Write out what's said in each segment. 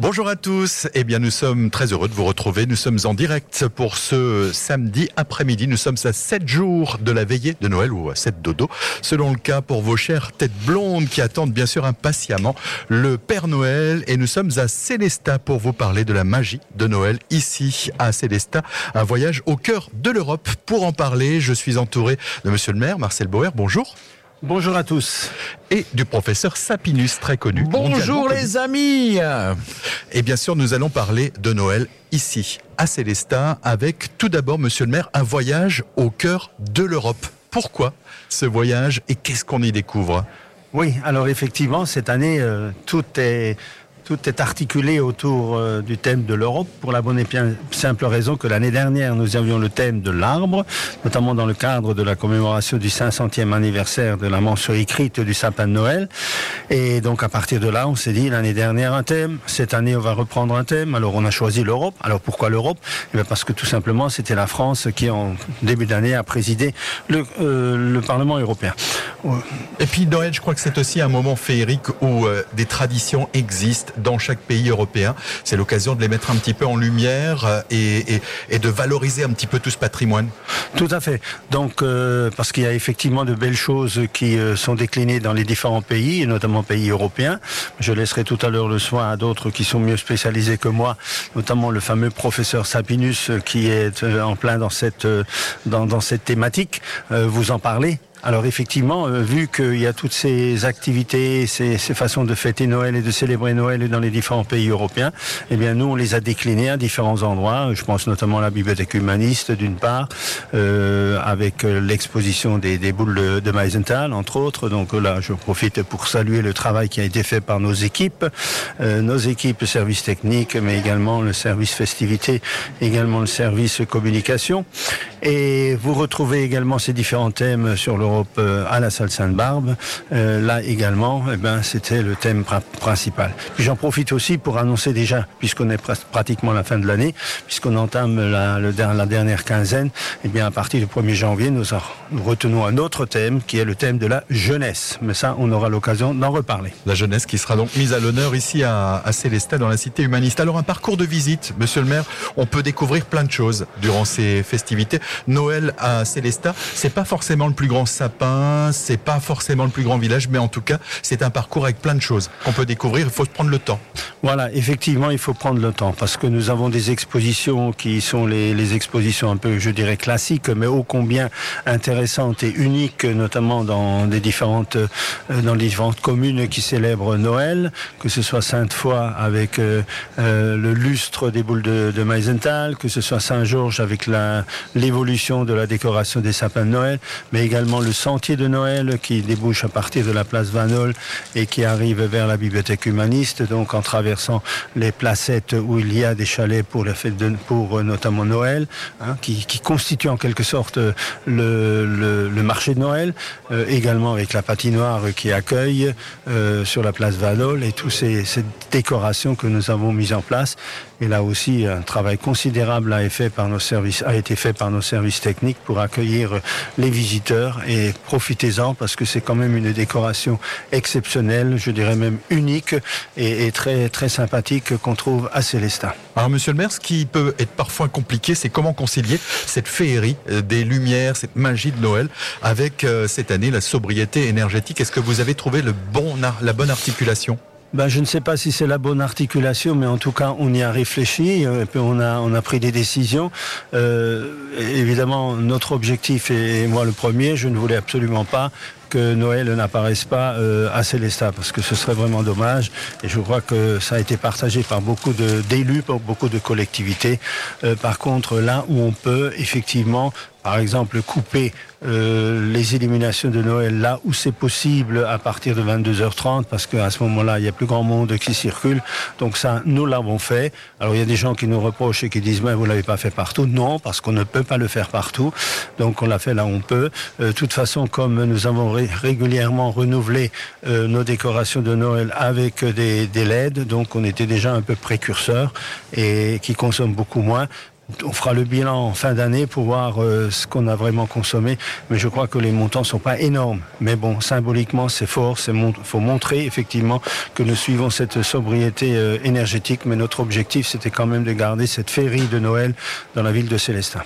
Bonjour à tous. Eh bien, nous sommes très heureux de vous retrouver. Nous sommes en direct pour ce samedi après-midi. Nous sommes à 7 jours de la veillée de Noël ou à 7 dodo, selon le cas pour vos chères têtes blondes qui attendent bien sûr impatiemment le Père Noël. Et nous sommes à Célestat pour vous parler de la magie de Noël ici à Célestat. Un voyage au cœur de l'Europe. Pour en parler, je suis entouré de monsieur le maire, Marcel Bauer. Bonjour. Bonjour à tous. Et du professeur Sapinus, très connu. Bonjour les amis. Et bien sûr, nous allons parler de Noël ici, à Célestat, avec tout d'abord, monsieur le maire, un voyage au cœur de l'Europe. Pourquoi ce voyage et qu'est-ce qu'on y découvre? Oui, alors effectivement, cette année, euh, tout est tout est articulé autour euh, du thème de l'Europe pour la bonne et simple raison que l'année dernière, nous avions le thème de l'arbre, notamment dans le cadre de la commémoration du 500e anniversaire de la mention écrite du sapin de Noël. Et donc à partir de là, on s'est dit l'année dernière un thème, cette année on va reprendre un thème. Alors on a choisi l'Europe. Alors pourquoi l'Europe? Eh Parce que tout simplement c'était la France qui en début d'année a présidé le, euh, le Parlement européen. Et puis Noël, je crois que c'est aussi un moment féerique où euh, des traditions existent dans chaque pays européen. C'est l'occasion de les mettre un petit peu en lumière euh, et, de valoriser un petit peu tout ce patrimoine. Tout à fait. Donc, euh, parce qu'il y a effectivement de belles choses qui sont déclinées dans les différents pays, notamment pays européens. Je laisserai tout à l'heure le soin à d'autres qui sont mieux spécialisés que moi, notamment le fameux professeur Sapinus qui est en plein dans cette, dans, cette thématique, vous en parler alors effectivement, euh, vu qu'il y a toutes ces activités, ces, façons de fêter Noël et de célébrer Noël dans les différents pays européens, eh bien nous on les a déclinés à différents endroits. Je pense notamment à la bibliothèque humaniste d'une part, euh, avec euh, l'exposition des, boules de, de Meisenthal entre autres. Donc là, je profite pour saluer le travail qui a été fait par nos équipes, nos équipes service technique, mais également le service festivité, également le service communication. Et vous retrouvez également ces différents thèmes sur le euh, à la salle Sainte-Barbe. Euh, là également, eh ben, c'était le thème principal. J'en profite aussi pour annoncer déjà, puisqu'on est pratiquement à la fin de l'année, puisqu'on entame la, la, dernière quinzaine, eh bien à partir du 1er janvier, nous, retenons un autre thème qui est le thème de la jeunesse. Mais ça, on aura l'occasion d'en reparler. La jeunesse qui sera donc mise à l'honneur ici à, à Célestat, dans la cité humaniste. Alors un parcours de visite, monsieur le maire, on peut découvrir plein de choses durant ces festivités. Noël à Célestat, c'est pas forcément le plus grand sapin, c'est pas forcément le plus grand village, mais en tout cas, c'est un parcours avec plein de choses qu'on peut découvrir. Il faut se prendre le temps. Voilà, effectivement, il faut prendre le temps parce que nous avons des expositions qui sont les, expositions un peu, je dirais, classiques, mais ô combien intéressantes et uniques, notamment dans des différentes, euh, dans les différentes communes qui célèbrent Noël, que ce soit Sainte-Foy avec euh, euh, le lustre des boules de, de Meisenthal, que ce soit Saint-Georges avec l'évolution de la décoration des sapins de Noël, mais également le le sentier de Noël qui débouche à partir de la place Vanol et qui arrive vers la bibliothèque humaniste, donc en traversant les placettes où il y a des chalets pour la fête de, pour euh, notamment Noël, hein, qui, qui constitue en quelque sorte euh, le, marché de Noël, euh, également avec la patinoire qui accueille sur la place Vanol et toutes ces, ces décorations que nous avons mises en place. Et là aussi, un travail considérable a été fait par nos services, a été fait par nos services techniques pour accueillir les visiteurs et profitez-en parce que c'est quand même une décoration exceptionnelle, je dirais même unique et, très très sympathique qu'on trouve à Célestin. Alors Monsieur le maire, ce qui peut être parfois compliqué, c'est comment concilier cette féerie euh, des lumières, cette magie de Noël avec euh, cette année la sobriété énergétique. Est-ce que vous avez trouvé le bon, la bonne articulation? Ben, je ne sais pas si c'est la bonne articulation, mais en tout cas, on y a réfléchi, euh, et puis on a, on a pris des décisions. Euh, évidemment, notre objectif, et moi le premier, je ne voulais absolument pas que Noël n'apparaisse pas euh, à Célestat, parce que ce serait vraiment dommage. Et je crois que ça a été partagé par beaucoup d'élus, par beaucoup de collectivités. Euh, par contre, là où on peut effectivement par exemple, couper euh, les illuminations de Noël là où c'est possible à partir de 22h30, parce qu'à ce moment-là, il y a plus grand monde qui circule. Donc ça, nous l'avons fait. Alors il y a des gens qui nous reprochent et qui disent, mais vous l'avez pas fait partout. Non, parce qu'on ne peut pas le faire partout. Donc on l'a fait là où on peut. De toute façon, comme nous avons régulièrement renouvelé euh, nos décorations de Noël avec des, des LED, donc on était déjà un peu précurseurs et qui consomment beaucoup moins. On fera le bilan en fin d'année pour voir euh, ce qu'on a vraiment consommé. Mais je crois que les montants sont pas énormes. Mais bon, symboliquement, c'est fort. Il faut montrer effectivement que nous suivons cette sobriété euh, énergétique. Mais notre objectif, c'était quand même de garder cette féerie de Noël dans la ville de Célestin.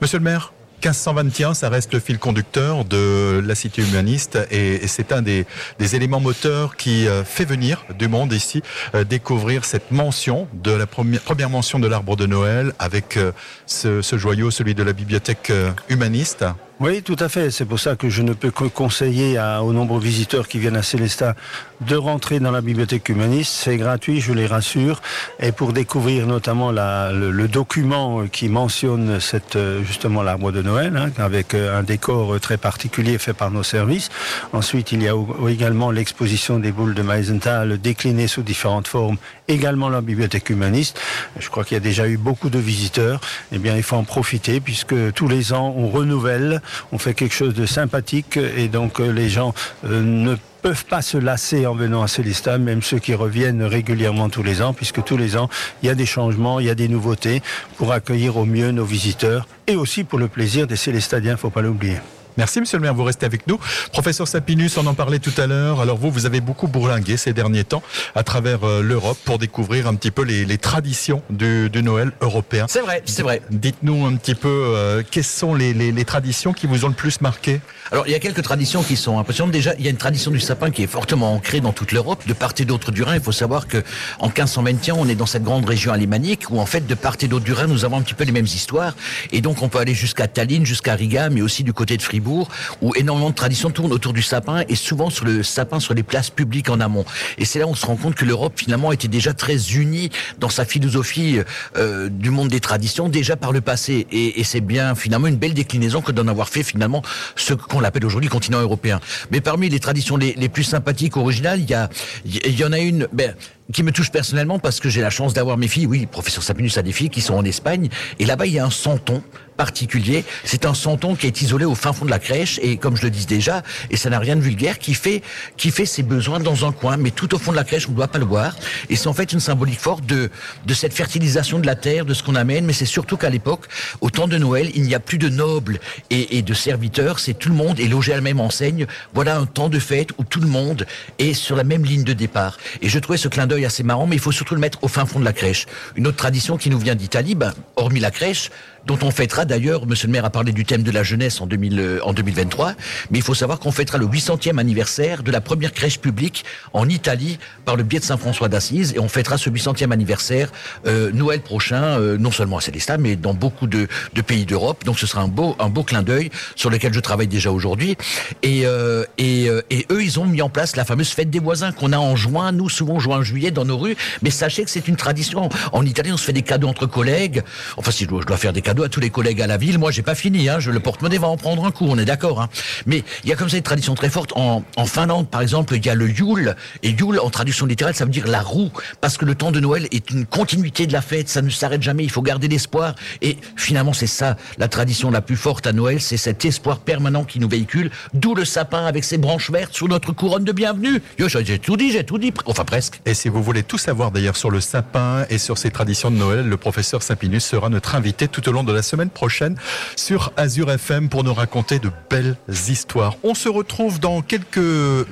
Monsieur le maire 1521, ça reste le fil conducteur de la cité humaniste et, c'est un des, éléments moteurs qui euh, fait venir du monde ici euh, découvrir cette mention de la première, mention de l'arbre de Noël avec euh, ce, joyau, celui de la bibliothèque humaniste. Oui, tout à fait. C'est pour ça que je ne peux que conseiller à, aux nombreux visiteurs qui viennent à Célestat de rentrer dans la bibliothèque humaniste. C'est gratuit, je les rassure. Et pour découvrir notamment la, le, document qui mentionne cette, justement l'arbre de Noël, hein, avec euh, un décor très particulier fait par nos services. Ensuite, il y a également l'exposition des boules de Meisenthal déclinées sous différentes formes, également la bibliothèque humaniste. Je crois qu'il y a déjà eu beaucoup de visiteurs. Eh bien, il faut en profiter puisque tous les ans, on renouvelle on fait quelque chose de sympathique et donc euh, les gens euh, ne peuvent pas se lasser en venant à Célestat, même ceux qui reviennent régulièrement tous les ans, puisque tous les ans, il y a des changements, il y a des nouveautés pour accueillir au mieux nos visiteurs et aussi pour le plaisir des Célestadiens, faut pas l'oublier. Merci, monsieur le maire. Vous restez avec nous. Professeur Sapinus, on en parlait tout à l'heure. Alors vous, vous avez beaucoup bourlingué ces derniers temps à travers euh, l'Europe pour découvrir un petit peu les, traditions du, Noël européen. C'est vrai, c'est vrai. Dites-nous un petit peu euh, quelles sont les, traditions qui vous ont le plus marqué? Alors il y a quelques traditions qui sont impressionnantes. Déjà, il y a une tradition du sapin qui est fortement ancrée dans toute l'Europe, de part et d'autre du Rhin. Il faut savoir que en 1521, on est dans cette grande région alémanique où en fait de part et d'autre du Rhin, nous avons un petit peu les mêmes histoires. Et donc on peut aller jusqu'à Tallinn, jusqu'à Riga, mais aussi du côté de Fribourg où énormément de traditions tournent autour du sapin et souvent sur le sapin sur les places publiques en amont. Et c'est là où on se rend compte que l'Europe finalement était déjà très unie dans sa philosophie euh, du monde des traditions déjà par le passé. Et, et c'est bien finalement une belle déclinaison que d'en avoir fait finalement ce qu'on appelle aujourd'hui continent européen. Mais parmi les traditions les, plus sympathiques, originales, il y a, y en a une. Ben, qui me touche personnellement parce que j'ai la chance d'avoir mes filles. Oui, professeur Sapinus a des filles qui sont en Espagne. Et là-bas, il y a un santon particulier. C'est un santon qui est isolé au fin fond de la crèche et comme je le dis déjà, et ça n'a rien de vulgaire, qui fait qui fait ses besoins dans un coin, mais tout au fond de la crèche, on ne doit pas le voir. Et c'est en fait une symbolique forte de de cette fertilisation de la terre, de ce qu'on amène. Mais c'est surtout qu'à l'époque, au temps de Noël, il n'y a plus de nobles et, et de serviteurs. C'est tout le monde est logé à la même enseigne. Voilà un temps de fête où tout le monde est sur la même ligne de départ. Et je trouvais ce clin d'œil assez marrant, mais il faut surtout le mettre au fin fond de la crèche. Une autre tradition qui nous vient d'Italie, ben, hormis la crèche, dont on fêtera d'ailleurs, Monsieur le maire a parlé du thème de la jeunesse en, 2000, euh, en 2023, mais il faut savoir qu'on fêtera le 800e anniversaire de la première crèche publique en Italie par le biais de Saint-François d'Assise, et on fêtera ce 800e anniversaire euh, Noël prochain, euh, non seulement à Célestat, mais dans beaucoup de, de pays d'Europe. Donc ce sera un beau, un beau clin d'œil sur lequel je travaille déjà aujourd'hui. Et, euh, et, euh, et, eux, ils ont mis en place la fameuse fête des voisins qu'on a en juin, nous souvent juin-juillet dans nos rues. Mais sachez que c'est une tradition. En Italie, on se fait des cadeaux entre collègues. Enfin, si je dois, je dois faire des cadeaux cadeau à tous les collègues à la ville. Moi, j'ai pas fini. Hein, je le porte-monnaie va en prendre un coup. On est d'accord. Hein. Mais il y a comme ça une tradition très forte. En, Finlande, par exemple, il y a le Yule. Et Yule, en traduction littérale, ça veut dire la roue, parce que le temps de Noël est une continuité de la fête. Ça ne s'arrête jamais. Il faut garder l'espoir. Et finalement, c'est ça la tradition la plus forte à Noël, c'est cet espoir permanent qui nous véhicule. D'où le sapin avec ses branches vertes sur notre couronne de bienvenue. J'ai tout dit, j'ai tout dit. Enfin presque. Et si vous voulez tout savoir d'ailleurs sur le sapin et sur ses traditions de Noël, le professeur Sapinus sera notre invité tout au long de la semaine prochaine sur Azure FM pour nous raconter de belles histoires. On se retrouve dans quelques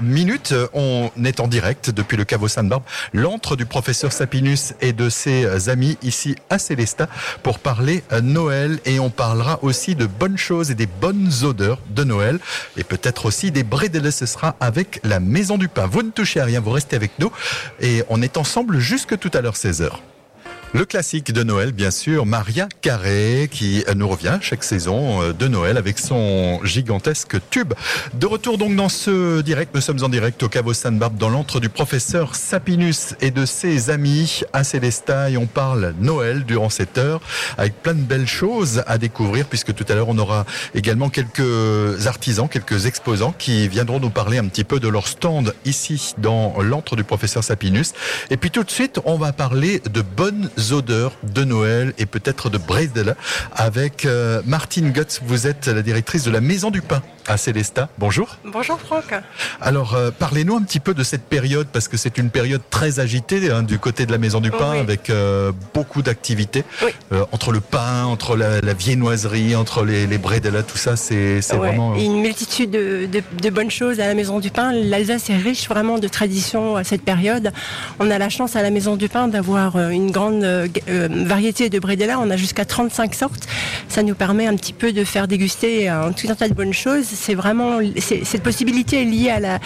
minutes. On est en direct depuis le caveau Sainte-Barbe, l'antre du professeur Sapinus et de ses amis ici à Célestat pour parler Noël et on parlera aussi de bonnes choses et des bonnes odeurs de Noël et peut-être aussi des brédélés. Ce sera avec la Maison du Pain. Vous ne touchez à rien, vous restez avec nous et on est ensemble jusque tout à l'heure 16h. Le classique de Noël, bien sûr, Maria Carré, qui nous revient chaque saison euh, de Noël avec son gigantesque tube. De retour donc dans ce direct, nous sommes en direct au Caveau Sainte-Barbe dans l'antre du professeur Sapinus et de ses amis à Célestat et on parle Noël durant cette heure avec plein de belles choses à découvrir puisque tout à l'heure on aura également quelques artisans, quelques exposants qui viendront nous parler un petit peu de leur stand ici dans l'antre du professeur Sapinus. Et puis tout de suite, on va parler de bonnes odeurs de Noël et peut-être de Bredel avec euh, Martine Gutz. Vous êtes la directrice de la Maison du Pain. À Célestat. Bonjour. Bonjour Franck. Alors, euh, parlez-nous un petit peu de cette période, parce que c'est une période très agitée hein, du côté de la Maison du Pain, Oui. avec euh, beaucoup d'activités. Oui. Euh, entre le pain, entre la, la viennoiserie, entre les, les bredela, tout ça, c'est Ouais, vraiment... une multitude de, de- de bonnes choses à la Maison du Pain. L'Alsace est riche vraiment de traditions à cette période. On a la chance à la Maison du Pain d'avoir une grande variété de bredela. On a jusqu'à 35 sortes. Ça nous permet un petit peu de faire déguster euh, tout un tas de bonnes choses. C'est vraiment cette possibilité est liée à la,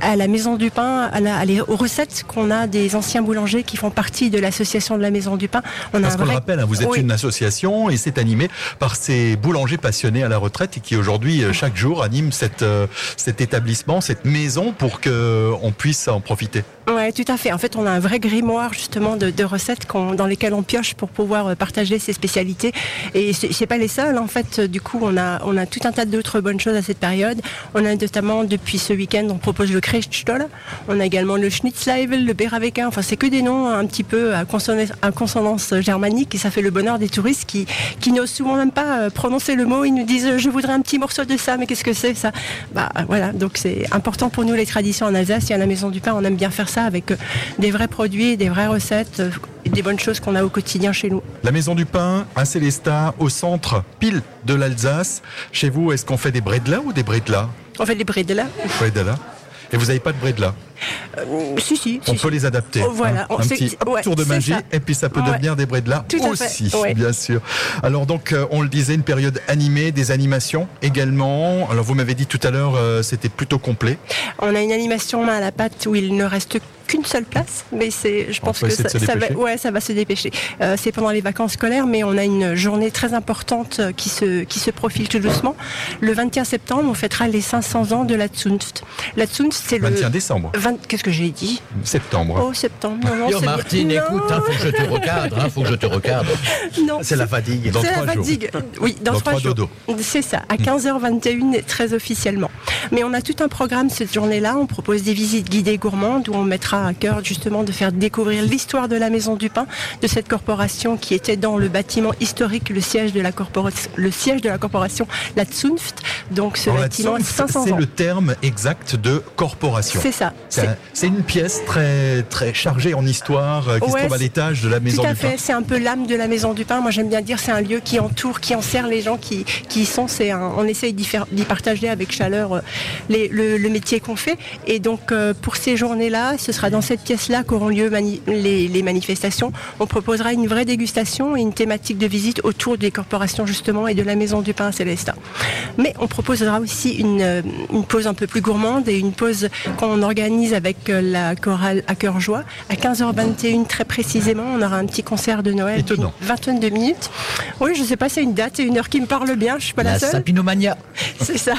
à la Maison du Pain, à la- à les- aux recettes qu'on a des anciens boulangers qui font partie de l'association de la Maison du Pain. On Parce qu'on le vrai- rappelle, hein, vous êtes Oui. une association et c'est animé par ces boulangers passionnés à la retraite et qui aujourd'hui, euh, chaque jour, animent cette, euh, cet établissement, cette maison pour qu'on puisse en profiter. Ouais, tout à fait. En fait, on a un vrai grimoire justement de, de recettes dans lesquelles on pioche pour pouvoir euh, partager ses spécialités. Et c'est pas les seuls. En fait, Euh, du coup, on a on a tout un tas d'autres bonnes choses à cette On a notamment depuis ce week-end, on propose le Krechtstol. On a également le Schnitzleivel, le Berawecker. Enfin, c'est que des noms un petit peu à consonance, germanique et ça fait le bonheur des touristes qui qui n'osent souvent même pas euh, prononcer le mot. Ils nous disent je voudrais un petit morceau de ça, mais qu'est-ce que c'est ça? Bah voilà. Donc c'est important pour nous les traditions en Alsace et à la Maison du Pain. On aime bien faire ça avec euh, des vrais produits, des vraies recettes, euh, des bonnes choses qu'on a au quotidien chez nous. La Maison du Pain à Célestat, au centre, pile de l'Alsace. Chez vous, est-ce qu'on fait des bredela ou des bredela On fait des bredela. Bredela. Et vous n'avez pas de bredela Euh, si si. On si, peut si. les adapter. Oh, voilà. Un petit ouais, tour de magie et puis ça peut Ouais. devenir des fait, aussi, ouais. bien sûr. Alors donc, euh, on le disait, une période animée, des animations également. Alors vous m'avez dit tout à l'heure, euh, c'était plutôt complet. On a une animation main à la pâte où il ne reste qu'une seule place, mais c'est, je pense que ça, va, ouais, ça va se dépêcher. Euh, c'est pendant les vacances scolaires, mais on a une journée très importante qui se, qui se profile tout doucement. Le 21 septembre, on fêtera les 500 ans de la Zunft. La Zunft, c'est le 21 décembre, 20 Qu'est-ce que j'ai dit septembre. Oh, septembre. Non, non, Yo bien. Martine, Non, écoute, hein, faut que je te recadre, hein, faut que je te recadre. non, C'est la fatigue. Dans C'est trois la jours. fatigue. Oui, dans, Dans trois, trois jours. dodos. C'est ça, à 15h21 très officiellement. Mais on a tout un programme cette journée-là. On propose des visites guidées gourmandes où on mettra à cœur justement de faire découvrir l'histoire de la Maison du Pain, de cette corporation qui était dans le bâtiment historique, le siège de la corporation, le siège de la corporation, la Zunft. Donc ce bâtiment a Zunft, 500 c'est le terme exact de corporation. C'est ça. C'est C'est- un- C'est une pièce très très chargée en histoire euh, qui se Ouais, trouve à l'étage de la Maison Tout à du Pain. fait, c'est un peu l'âme de la Maison du Pain. Moi, j'aime bien dire c'est un lieu qui entoure, qui enserre les gens qui, qui y sont. C'est un- on essaye d'y partager avec chaleur euh, les- le, le métier qu'on fait. Et donc, euh, pour ces journées-là, ce sera dans cette pièce-là qu'auront lieu mani- les, les manifestations. On proposera une vraie dégustation et une thématique de visite autour des corporations justement et de la Maison du Pain à Célestin. Mais on proposera aussi une, une pause un peu plus gourmande et une pause qu'on organise avec euh, la chorale à cœur joie. À 15h21 très précisément, on aura un petit concert de Noël Étonnant. d'une vingtaine de minutes. Oui, je sais pas, c'est une date et une heure qui me parle bien, je suis pas la, La seule. sapinomania. C'est ça.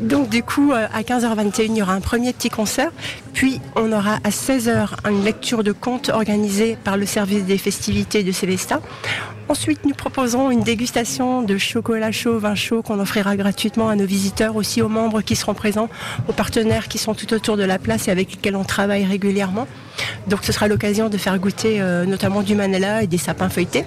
Donc du coup, euh, à 15h21, il y aura un premier petit concert. Puis on aura à 16h une lecture de contes organisée par le service des festivités de Célestat. Ensuite, nous proposons une dégustation de chocolat chaud, vin chaud qu'on offrira gratuitement à nos visiteurs, aussi aux membres qui seront présents, aux partenaires qui sont tout autour de la place et avec lesquels on travaille régulièrement. Donc ce sera l'occasion de faire goûter euh, notamment du manella et des sapins feuilletés.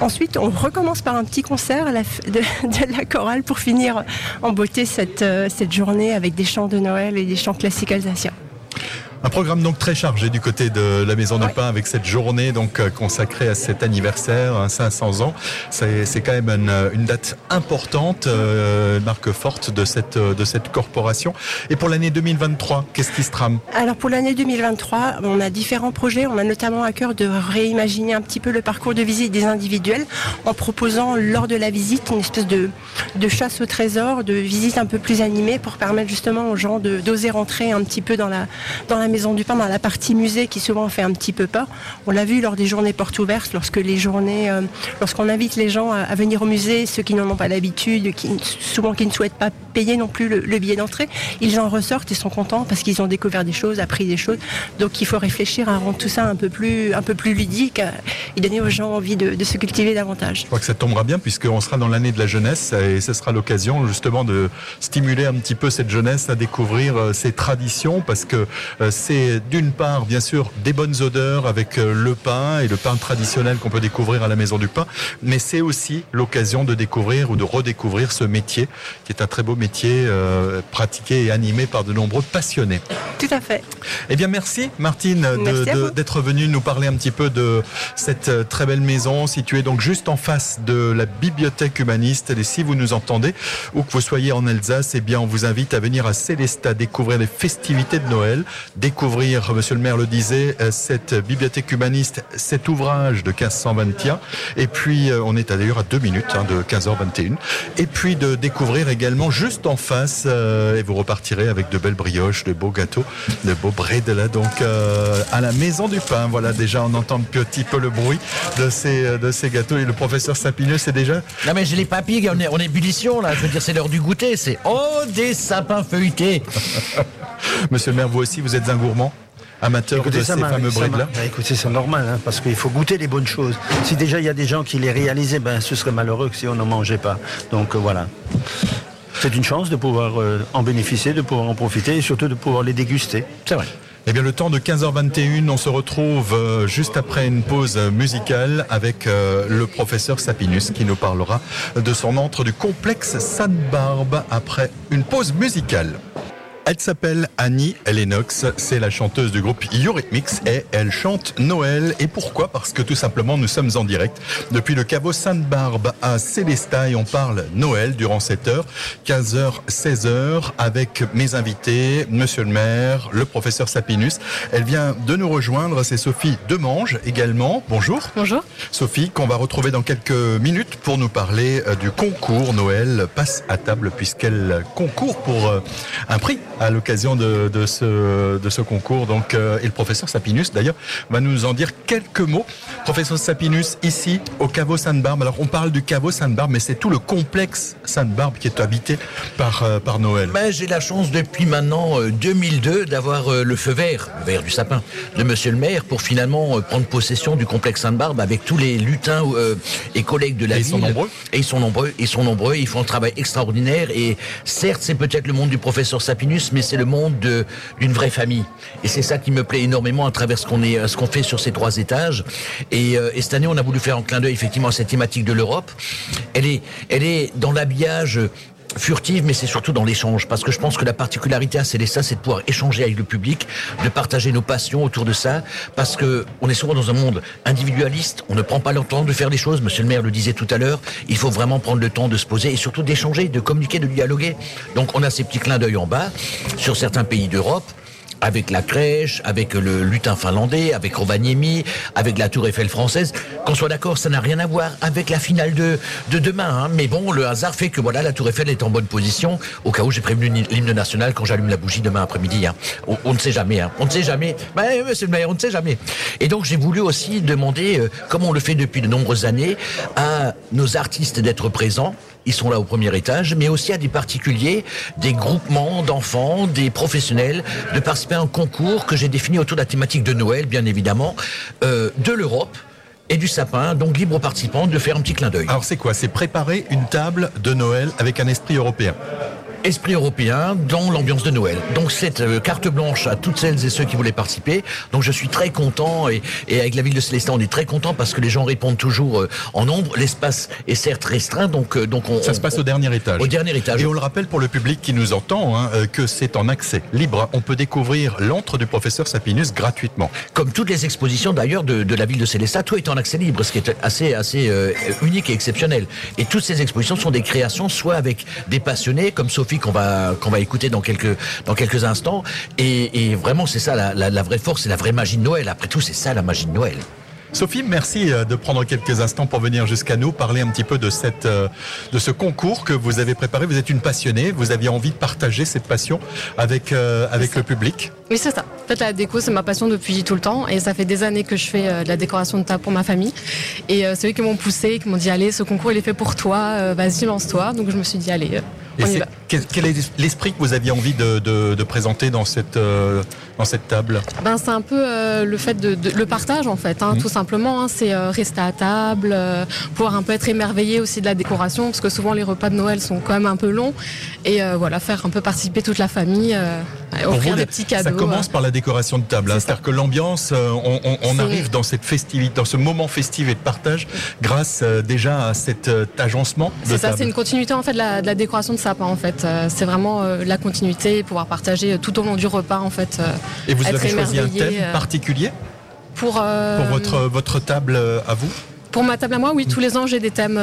Ensuite, on recommence par un petit concert de, la chorale pour finir en beauté euh, cette journée avec des chants de Noël et des chants classiques alsaciens. Un programme donc très chargé du côté de la Maison du Ouais. Pain avec cette journée donc euh, consacrée à cet anniversaire, hein, 500 ans. C'est quand même une, une date importante, euh, marque forte de cette euh, de cette corporation. Et pour l'année 2023, qu'est-ce qui se trame? Alors pour l'année 2023, on a différents projets. On a notamment à cœur de réimaginer un petit peu le parcours de visite des individuels en proposant lors de la visite une espèce de, de chasse au trésor, de visite un peu plus animée pour permettre justement aux gens de- d'oser rentrer un petit peu dans la, dans la Maison du Pain, dans la partie musée qui souvent fait un petit peu peur. On l'a vu lors des journées portes ouvertes, lorsque les journées, euh, lorsqu'on invite les gens à, venir au musée, ceux qui n'en ont pas l'habitude, souvent qui ne souhaitent pas payer non plus le, le billet d'entrée, ils en ressortent et sont contents parce qu'ils ont découvert des choses, appris des choses. Donc il faut réfléchir à rendre tout ça un peu plus, un peu plus ludique euh, et donner aux gens envie de, se cultiver davantage. Je crois que ça tombera bien puisqu'on sera dans l'année de la jeunesse et ce sera l'occasion justement de stimuler un petit peu cette jeunesse à découvrir euh, ces traditions parce que euh, c'est d'une part, bien sûr, des bonnes odeurs avec le pain et le pain traditionnel qu'on peut découvrir à la Maison du Pain, mais c'est aussi l'occasion de découvrir ou de redécouvrir ce métier, qui est un très beau métier pratiqué et animé par de nombreux passionnés. Tout à fait. Eh bien, merci Martine d'être venue nous parler un petit peu de cette très belle maison située donc juste en face de la bibliothèque humaniste. Et si vous nous entendez, ou que vous soyez en Alsace, eh bien, on vous invite à venir à Célestat découvrir les festivités de Noël, découvrir, monsieur le maire le disait, euh, cette bibliothèque humaniste, cet ouvrage de 1521. Et puis, euh, on est d'ailleurs à deux minutes hein, de 15h21. Et puis, de découvrir également juste en face, euh, et vous repartirez avec de belles brioches, de beaux gâteaux, de beaux là donc à la maison du pain. Voilà, déjà, on entend un petit peu le bruit de ces, de ces gâteaux. Et le professeur Sapineux, c'est déjà... Non, mais j'ai les papilles, on est en ébullition, là. Je veux dire, c'est l'heure du goûter. C'est oh, des sapins feuilletés. Monsieur le maire, vous aussi, vous êtes un gourmand amateur de ces fameux brides-là bah, Écoutez, c'est normal, hein, parce qu'il faut goûter les bonnes choses. Si déjà il y a des gens qui les réalisaient, ben, ce serait malheureux que si on n'en mangeait pas. Donc euh, voilà. C'est une chance de pouvoir euh, en bénéficier, de pouvoir en profiter et surtout de pouvoir les déguster. C'est vrai. Eh bien, le temps de 15h21, on se retrouve euh, juste après une pause musicale avec euh, le professeur Sapinus qui nous parlera de son entre du complexe Sainte-Barbe après une pause musicale. Elle s'appelle Annie Lennox, c'est la chanteuse du groupe Eurythmics et elle chante Noël. Et pourquoi? Parce que tout simplement nous sommes en direct depuis le caveau Sainte-Barbe à Célestat et on parle Noël durant cette heure, 15h, 16h avec mes invités, monsieur le maire, le professeur Sapinus. Elle vient de nous rejoindre, c'est Sophie Demange également. Bonjour. Bonjour. Sophie, qu'on va retrouver dans quelques minutes pour nous parler euh, du concours Noël passe à table puisqu'elle concourt pour euh, un prix à l'occasion de, ce, de ce concours. Donc, euh, et le professeur Sapinus, d'ailleurs, va nous en dire quelques mots. Professeur Sapinus, ici, au caveau Sainte-Barbe. Alors, on parle du caveau Sainte-Barbe, mais c'est tout le complexe Sainte-Barbe qui est habité par, euh, par Noël. Ben, J'ai la chance depuis maintenant 2002 euh, d'avoir le feu vert, le vert du sapin, de monsieur le maire pour finalement prendre possession du complexe Sainte-Barbe avec tous les lutins et collègues de la et ville. Ils sont nombreux. Et ils sont nombreux. Ils sont nombreux. Ils font un travail extraordinaire. Et certes, c'est peut-être le monde du professeur Sapinus, mais c'est le monde d'une vraie famille. Et c'est ça qui me plaît énormément à travers ce qu'on fait sur ces trois étages. Euh, et, cette année, on a voulu faire un clin d'œil effectivement à cette thématique de l'Europe. Elle est dans l'habillage furtive, mais c'est surtout dans l'échange. Parce que je pense que la particularité à Célestat, c'est de pouvoir échanger avec le public, de partager nos passions autour de ça. Parce que on est souvent dans un monde individualiste. On ne prend pas le temps de faire les choses. Monsieur le maire le disait tout à l'heure. Il faut vraiment prendre le temps de se poser et surtout d'échanger, de communiquer, de dialoguer. Donc on a ces petits clins d'œil en bas sur certains pays d'Europe avec la crèche, avec le lutin finlandais, avec Rovaniemi, avec la Tour Eiffel française. Qu'on soit d'accord, ça n'a rien à voir avec la finale de, de demain. Hein. Mais bon, le hasard fait que voilà, la Tour Eiffel est en bonne position. Au cas où j'ai prévenu l'hymne national quand j'allume la bougie demain après-midi. Hein. On, ne sait jamais. Hein. On ne sait jamais. Monsieur le maire, on ne sait jamais. Et donc j'ai voulu aussi demander, euh, comme on le fait depuis de nombreuses années, à nos artistes d'être présents ils sont là au premier étage, mais aussi à des particuliers, des groupements d'enfants, des professionnels, de participer à un concours que j'ai défini autour de la thématique de Noël, bien évidemment, euh, de l'Europe et du sapin, donc libre aux participants de faire un petit clin d'œil. Alors c'est quoi? C'est préparer une table de Noël avec un esprit européen esprit européen dans l'ambiance de Noël. Donc cette euh, carte blanche à toutes celles et ceux qui voulaient participer. Donc je suis très content et, avec la ville de Célestin on est très content parce que les gens répondent toujours euh, en nombre. L'espace est certes restreint donc euh, donc on ça se passe au dernier étage. Au dernier étage. Et on le rappelle pour le public qui nous entend hein, que c'est en accès libre. On peut découvrir l'antre du professeur Sapinus gratuitement. Comme toutes les expositions d'ailleurs de, de, la ville de Célestat, tout est en accès libre, ce qui est assez assez unique et exceptionnel. Et toutes ces expositions sont des créations soit avec des passionnés comme Sophie qu'on va qu'on va écouter dans quelques dans quelques instants. Et, vraiment, c'est ça la, la, vraie force, c'est la vraie magie de Noël. Après tout, c'est ça la magie de Noël. Sophie, merci euh, de prendre quelques instants pour venir jusqu'à nous parler un petit peu de cette euh, de ce concours que vous avez préparé. Vous êtes une passionnée, vous aviez envie de partager cette passion avec euh, avec le public. Oui, c'est ça. En fait, la déco, c'est ma passion depuis tout le temps et ça fait des années que je fais de la décoration de table pour ma famille. Et c'est eux qui m'ont poussé, qui m'ont dit allez, ce concours il est fait pour toi, vas-y lance-toi. Donc je me suis dit allez, Et quel, est l'esprit que vous aviez envie de, présenter dans cette, euh, dans cette table ben, C'est un peu euh, le fait de, le partage en fait, hein, mmh. tout simplement. Hein. c'est euh, rester à table, pouvoir un peu être émerveillé aussi de la décoration, parce que souvent les repas de Noël sont quand même un peu longs. Et voilà, faire un peu participer toute la famille, offrir des petits cadeaux. Ça commence par la décoration de table. Hein. C'est-à-dire que l'ambiance, on, arrive dans cette festivité, dans ce moment festif et de partage grâce déjà à cet agencement. C'est ça, c'est une continuité en fait de la, de la décoration de en fait. Euh, c'est vraiment euh, la continuité, pouvoir partager euh, tout au long du repas en fait. Et vous avez choisi un thème particulier pour, pour votre, votre table à vous Pour ma table à moi, oui, tous les ans j'ai des thèmes.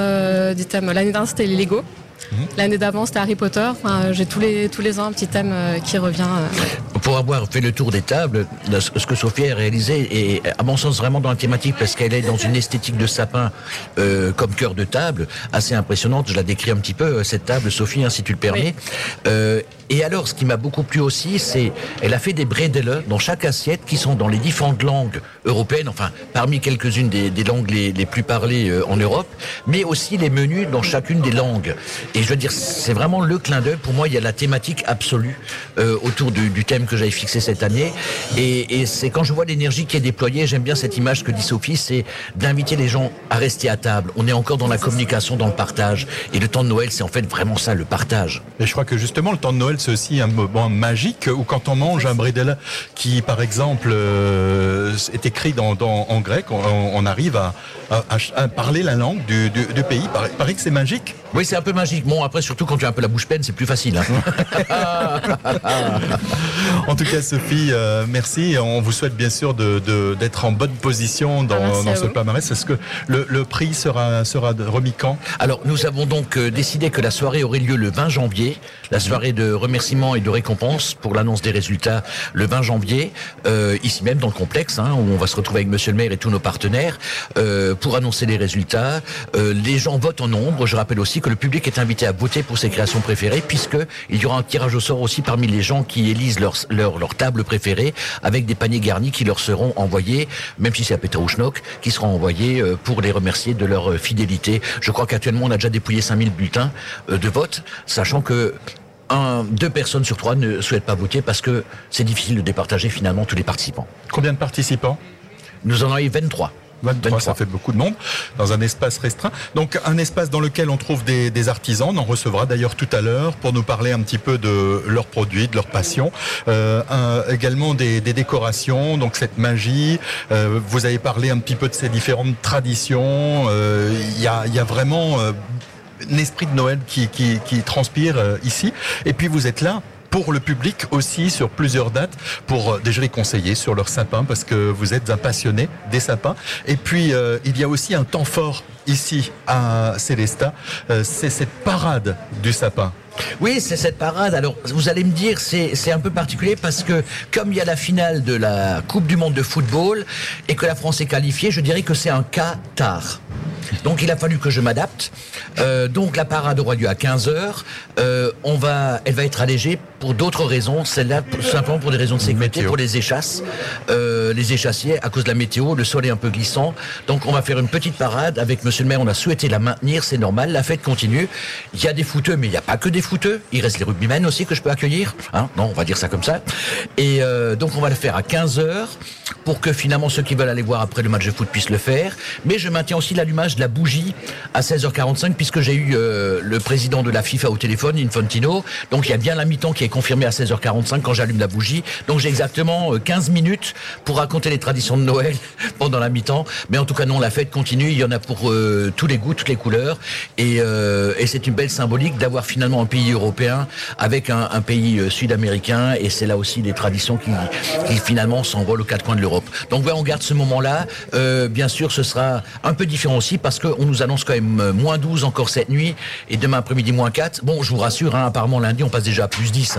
des thèmes. L'année dernière c'était les Lego. Mhm. L'année d'avant, c'était Harry Potter. j'ai tous les, tous les ans un petit thème qui revient. Pour avoir fait le tour des tables, ce que Sophie a réalisé est, à mon sens, vraiment dans la thématique parce qu'elle est dans une esthétique de sapin comme cœur de table assez impressionnante. Je la décris un petit peu, cette table, Sophie, hein, si tu le permets. Et alors, ce qui m'a beaucoup plu aussi, c'est elle a fait des bredele dans chaque assiette qui sont dans les différentes langues européennes, enfin parmi quelques-unes des, langues les, plus parlées euh, en Europe, mais aussi les menus dans chacune des langues. Et je veux dire, c'est vraiment le clin d'œil. Pour moi, il y a la thématique absolue euh, autour du, thème que j'avais fixé cette année. Et, c'est quand je vois l'énergie qui est déployée, j'aime bien cette image que dit Sophie, c'est d'inviter les gens à rester à table. On est encore dans la communication, dans le partage. Et le temps de Noël, c'est en fait vraiment ça, le partage. Et je crois que justement, le temps de Noël c'est aussi un moment magique où quand on mange un bredel qui, par exemple, euh, est écrit en grec, on, arrive à, parler la langue du, pays. Il paraît que c'est magique. Oui, c'est un peu magique. Bon, après, surtout quand tu as un peu la bouche pleine, c'est plus facile. Hein. en tout cas, Sophie, euh, merci. On vous souhaite bien sûr d'être en bonne position dans, ah, ce palmarès. Est-ce que le, prix sera, sera remis quand? Alors, nous avons donc euh, décidé que la soirée aurait lieu le 20 janvier, la soirée de remerciements et de récompenses pour l'annonce des résultats le 20 janvier, euh, ici même dans le complexe, hein, où on va se retrouver avec Monsieur le maire et tous nos partenaires pour annoncer les résultats. les gens votent en nombre. Je rappelle aussi que le public est invité à voter pour ses créations préférées, puisque il y aura un tirage au sort aussi parmi les gens qui élisent leur, leur, leur table préférée, avec des paniers garnis qui leur seront envoyés, même si c'est à Peter qui seront envoyés euh, pour les remercier de leur euh, fidélité. Je crois qu'actuellement, on a déjà dépouillé 5000 bulletins euh, de vote, sachant que un, deux personnes sur trois ne souhaitent pas voter parce que c'est difficile de départager finalement tous les participants. Combien de participants? Nous en avons eu 23. 23, ça fait beaucoup de monde, dans un espace restreint. Donc un espace dans lequel on trouve des, artisans, on en recevra d'ailleurs tout à l'heure pour nous parler un petit peu de leurs produits, de leur passion. Euh, également des, décorations, donc cette magie. Euh, vous avez parlé un petit peu de ces différentes traditions. Euh, il y, a, vraiment un esprit de Noël qui, qui, qui transpire ici. Et puis vous êtes là pour le public aussi sur plusieurs dates pour euh, déjà les conseiller sur leurs sapins parce que vous êtes un passionné des sapins. Et puis euh, il y a aussi un temps fort ici à Célesta, euh, c'est cette parade du sapin. Oui, c'est cette parade. Alors, vous allez me dire, c'est un peu particulier parce que comme il y a la finale de la Coupe du Monde de football et que la France est qualifiée, je dirais que c'est un cas tard. Donc il a fallu que je m'adapte. Donc la parade aura lieu à 15 heures. Euh, on va, elle va être allégée pour d'autres raisons. Celle-là, simplement pour des raisons de sécurité, pour les échasses, euh, les échassiers, à cause de la météo, le sol est un peu glissant. Donc on va faire une petite parade avec Monsieur le Maire. On a souhaité la maintenir, c'est normal. La fête continue. Il y a des footeux, mais il n'y a pas que des footeux. Il reste les rugbymen aussi que je peux accueillir. Hein non, on va dire ça comme ça. Et euh, donc on va le faire à 15 heures pour que finalement ceux qui veulent aller voir après le match de foot puissent le faire. Mais je maintiens aussi l'allumage de la bougie à 16h45 puisque j'ai eu euh, le président de la FIFA au téléphone, Infantino. Donc il y a bien la mi-temps qui est confirmée à 16h45 quand j'allume la bougie. Donc j'ai exactement 15 euh, minutes pour raconter les traditions de Noël pendant la mi-temps. Mais en tout cas non, la fête continue. Il y en a pour euh, tous les goûts, toutes les couleurs. Et, et c'est une belle symbolique d'avoir finalement un pays européen avec un, pays sud-américain. Et c'est là aussi des traditions qui, finalement s'envolent aux quatre coins de l'Europe. Donc ouais, on garde ce moment-là. bien sûr, ce sera un peu différent aussi parce qu'on nous annonce quand même euh, moins 12 encore cette nuit et demain après-midi moins 4. Bon, je vous rassure, hein, apparemment lundi on passe déjà à plus 10.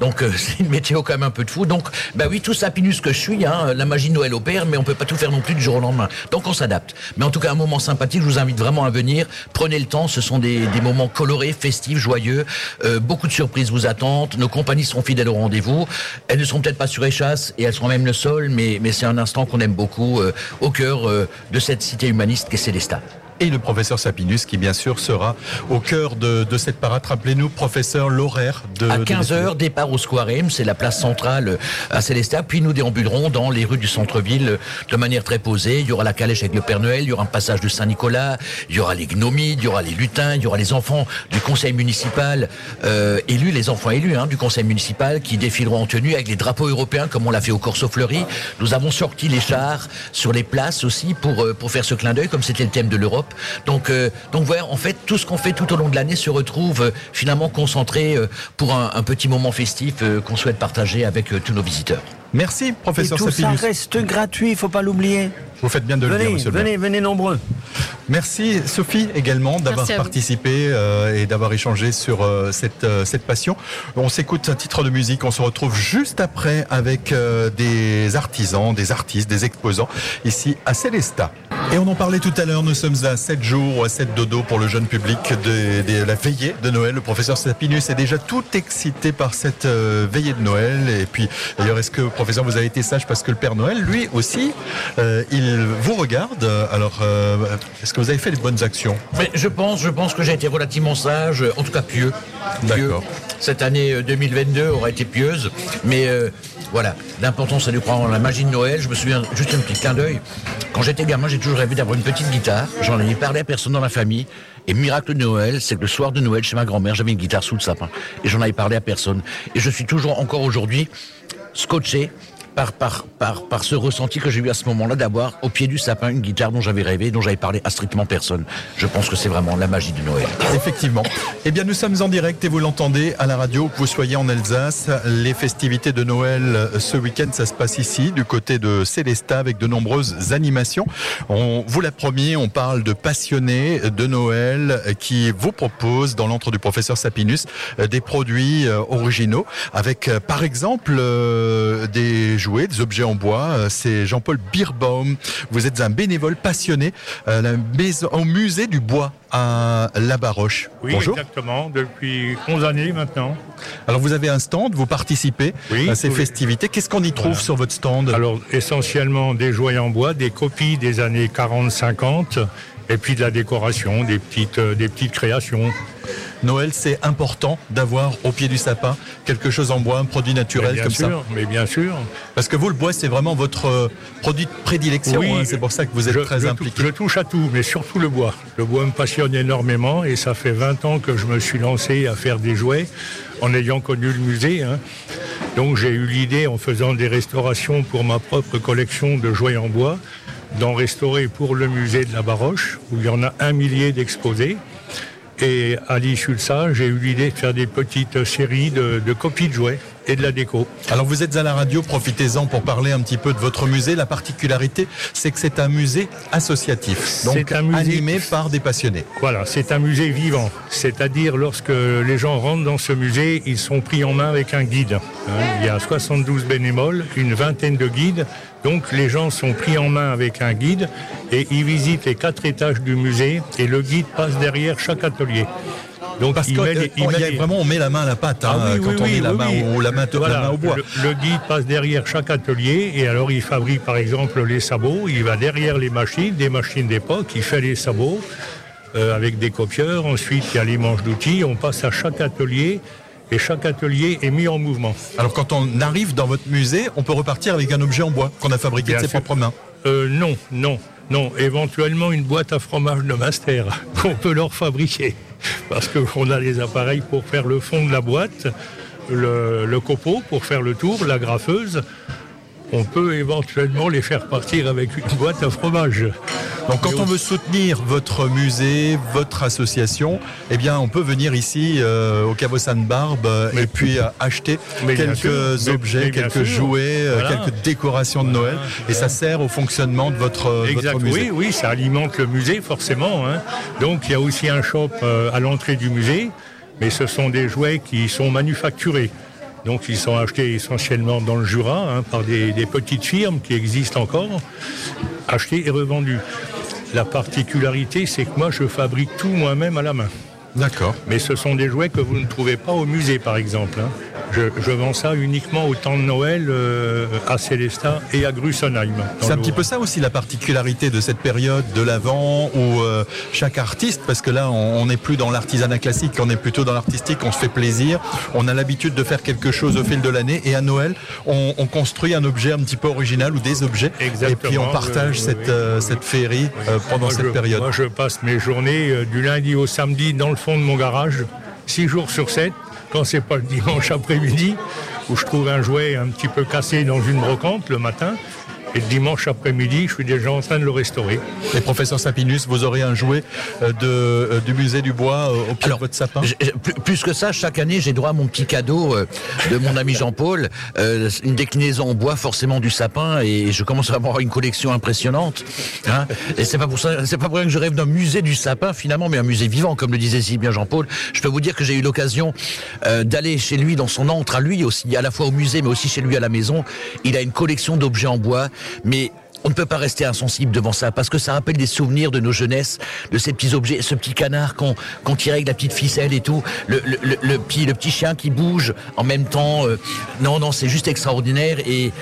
Donc euh, c'est une météo quand même un peu de fou. Donc bah oui, tout sapinus que je suis, hein, la magie de Noël opère, mais on peut pas tout faire non plus du jour au lendemain. Donc on s'adapte. Mais en tout cas un moment sympathique, je vous invite vraiment à venir. Prenez le temps, ce sont des, moments colorés, festifs, joyeux. Euh, beaucoup de surprises vous attendent. Nos compagnies seront fidèles au rendez-vous. Elles ne seront peut-être pas sur échasse et elles seront même le sol, mais, c'est un instant qu'on aime beaucoup au cœur de cette cité humaniste qu'est Célestat. Et le professeur Sapinus qui bien sûr sera au cœur de, de cette parade. Rappelez-nous, professeur, l'horaire de... À de 15h, départ au Square M, c'est la place centrale à Célestat, puis nous déambulerons dans les rues du centre-ville de manière très posée. Il y aura la calèche avec le Père Noël, il y aura un passage de Saint-Nicolas, il y aura les gnomies, il y aura les lutins, il y aura les enfants du conseil municipal euh, élus, les enfants élus hein, du conseil municipal qui défileront en tenue avec les drapeaux européens comme on l'a fait au Corso Fleury. Nous avons sorti les chars sur les places aussi pour, euh, pour faire ce clin d'œil comme c'était le thème de l'Europe. Donc, euh, donc voilà, en fait, tout ce qu'on fait tout au long de l'année se retrouve euh, finalement concentré euh, pour un, un petit moment festif euh, qu'on souhaite partager avec euh, tous nos visiteurs. Merci, Et professeur tout ça reste gratuit, il faut pas l'oublier. Vous faites bien de le dire, Venez, monsieur le maire. venez, venez nombreux. Merci Sophie également d'avoir participé euh, et d'avoir échangé sur euh, cette, euh, cette passion. On s'écoute un titre de musique, on se retrouve juste après avec euh, des artisans, des artistes, des exposants ici à Célestat. Et on en parlait tout à l'heure, nous sommes à 7 jours ou à 7 dodo pour le jeune public de, de la veillée de Noël. Le professeur Sapinus est déjà tout excité par cette euh, veillée de Noël. Et puis d'ailleurs, est-ce que professeur vous avez été sage parce que le Père Noël, lui aussi, euh, il vous regarde. Alors, euh, est-ce que vous avez fait les bonnes actions? Mais je pense, je pense que j'ai été relativement sage, en tout cas pieux. Pieux. D'accord. Cette année euh, 2022 aura été pieuse, mais voilà, l'important c'est de croire la magie de Noël. Je me souviens juste un petit clin d'œil. Quand j'étais gamin, j'ai toujours rêvé d'avoir une petite guitare. J'en ai parlé à personne dans la famille. Et miracle de Noël, c'est que le soir de Noël, chez ma grand-mère, j'avais une guitare sous le sapin. Et j'en avais parlé à personne. Et je suis toujours encore aujourd'hui scotché par, par, par, par ce ressenti que j'ai eu à ce moment-là d'avoir au pied du sapin une guitare dont j'avais rêvé, dont j'avais parlé à strictement personne. Je pense que c'est vraiment la magie de Noël. Effectivement. Eh bien, nous sommes en direct et vous l'entendez à la radio, que vous soyez en Alsace. Les festivités de Noël euh, ce week-end, ça se passe ici, du côté de Célestat, avec de nombreuses animations. On vous l'a promis, on parle de passionnés de Noël euh, qui vous proposent, dans l'antre du professeur Sapinus, euh, des produits originaux, avec par exemple des jouets, des objets en bois. Euh, C'est Jean-Paul Birbaum. Vous êtes un bénévole passionné à la maison, au musée du bois à La Baroche. Oui, Bonjour. exactement, depuis 11 années maintenant. Alors vous avez un stand, vous participez Oui, à ces oui. festivités. Qu'est-ce qu'on y trouve Voilà. sur votre stand? Alors, essentiellement des jouets en bois, des copies des années 40-50, et puis de la décoration, des petites, euh, des petites créations. Noël, c'est important d'avoir au pied du sapin quelque chose en bois, un produit naturel bien comme sûr, ça. mais bien sûr. Parce que vous, le bois, c'est vraiment votre euh, produit de prédilection. Oui, hein. C'est pour ça que vous êtes je, très je impliqué. je touche à tout, mais surtout le bois. Le bois me passionne énormément et ça fait 20 ans que je me suis lancé à faire des jouets en ayant connu le musée. hein. Donc j'ai eu l'idée, en faisant des restaurations pour ma propre collection de jouets en bois, d'en restaurer pour le musée de la Baroche, où il y en a un millier d'exposés. Et à l'issue de ça, j'ai eu l'idée de faire des petites séries de, de copies de jouets et de la déco. Alors vous êtes à la radio, profitez-en pour parler un petit peu de votre musée. La particularité, c'est que c'est un musée associatif, donc C'est un musée- animé par des passionnés. Voilà, c'est un musée vivant. C'est-à-dire, lorsque les gens rentrent dans ce musée, ils sont pris en main avec un guide. hein. Il y a 72 bénévoles, une vingtaine de guides. Donc, les gens sont pris en main avec un guide et ils visitent les quatre étages du musée et le guide passe derrière chaque atelier. Donc, Parce il qu'il met les- il met y a les- vraiment, on met la main à la pâte hein, ah oui, quand oui, on oui, met la main la main, la Voilà, main au bois. Le, le guide passe derrière chaque atelier et alors il fabrique par exemple les sabots. Il va derrière les machines, des machines d'époque, il fait les sabots euh, avec des copieurs. Ensuite, il y a les manches d'outils. On passe à chaque atelier et chaque atelier est mis en mouvement. Alors quand on arrive dans votre musée, on peut repartir avec un objet en bois qu'on a fabriqué Bien de ses sûr. propres mains. Euh, non, non, non. Éventuellement une boîte à fromage de master qu'on peut leur fabriquer. Parce qu'on a les appareils pour faire le fond de la boîte, le, le copeau pour faire le tour, la graffeuse. On peut éventuellement les faire partir avec une boîte à fromage. Donc quand on veut soutenir votre musée, votre association, eh bien on peut venir ici euh, au Caveau Sainte-Barbe euh, Mais- et puis euh, acheter quelques sûr, objets, mais quelques sûr. jouets, euh, Voilà. quelques décorations de Noël et ça sert au fonctionnement de votre, Exact, votre musée. oui, oui, ça alimente le musée forcément. hein. Donc il y a aussi un shop à l'entrée du musée, mais ce sont des jouets qui sont manufacturés. Donc ils sont achetés essentiellement dans le Jura hein, par des, petites firmes qui existent encore, achetés et revendus. La particularité, c'est que moi je fabrique tout moi-même à la main. D'accord. Mais ce sont des jouets que vous ne trouvez pas au musée, par exemple. hein. Je, vends ça uniquement au temps de Noël euh, à Célestat et à Grussenheim. C'est un petit peu ça aussi la particularité de cette période de l'Avent où euh, chaque artiste, parce que là on n'est plus dans l'artisanat classique, on est plutôt dans l'artistique, on se fait plaisir, on a l'habitude de faire quelque chose au fil de l'année et à Noël on, construit un objet un petit peu original ou des objets et puis on partage cette, euh, cette féerie pendant cette période. Moi je passe mes journées du lundi au samedi dans le fond de mon garage, 6 jours sur 7 quand c'est pas le dimanche après-midi, où je trouve un jouet un petit peu cassé dans une brocante le matin, et le dimanche après-midi, je suis déjà en train de le restaurer. Et professeur Sapinus, vous aurez un jouet euh, de, euh, du musée du bois euh, au pied de votre sapin Plus que ça, chaque année, j'ai droit à mon petit cadeau de mon ami Jean-Paul, une déclinaison en bois forcément du sapin, et je commence à avoir une collection impressionnante. Hein et c'est pas pour ça, c'est pas pour rien que je rêve d'un musée du sapin finalement, mais un musée vivant, comme le disait si bien Jean-Paul. Je peux vous dire que j'ai eu l'occasion d'aller chez lui dans son antre à lui aussi, à la fois au musée, mais aussi chez lui à la maison. Il a une collection d'objets en bois mais on ne peut pas rester insensible devant ça parce que ça rappelle des souvenirs de nos jeunesses, de ces petits objets, ce petit canard qu'on tirait avec la petite ficelle et tout, le, petit, le petit chien qui bouge en même temps. Euh, non, non, c'est juste extraordinaire et,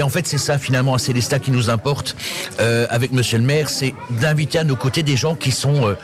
en fait c'est ça finalement à Célestat qui nous importe euh, avec Monsieur le Maire, c'est d'inviter à nos côtés des gens qui sont euh,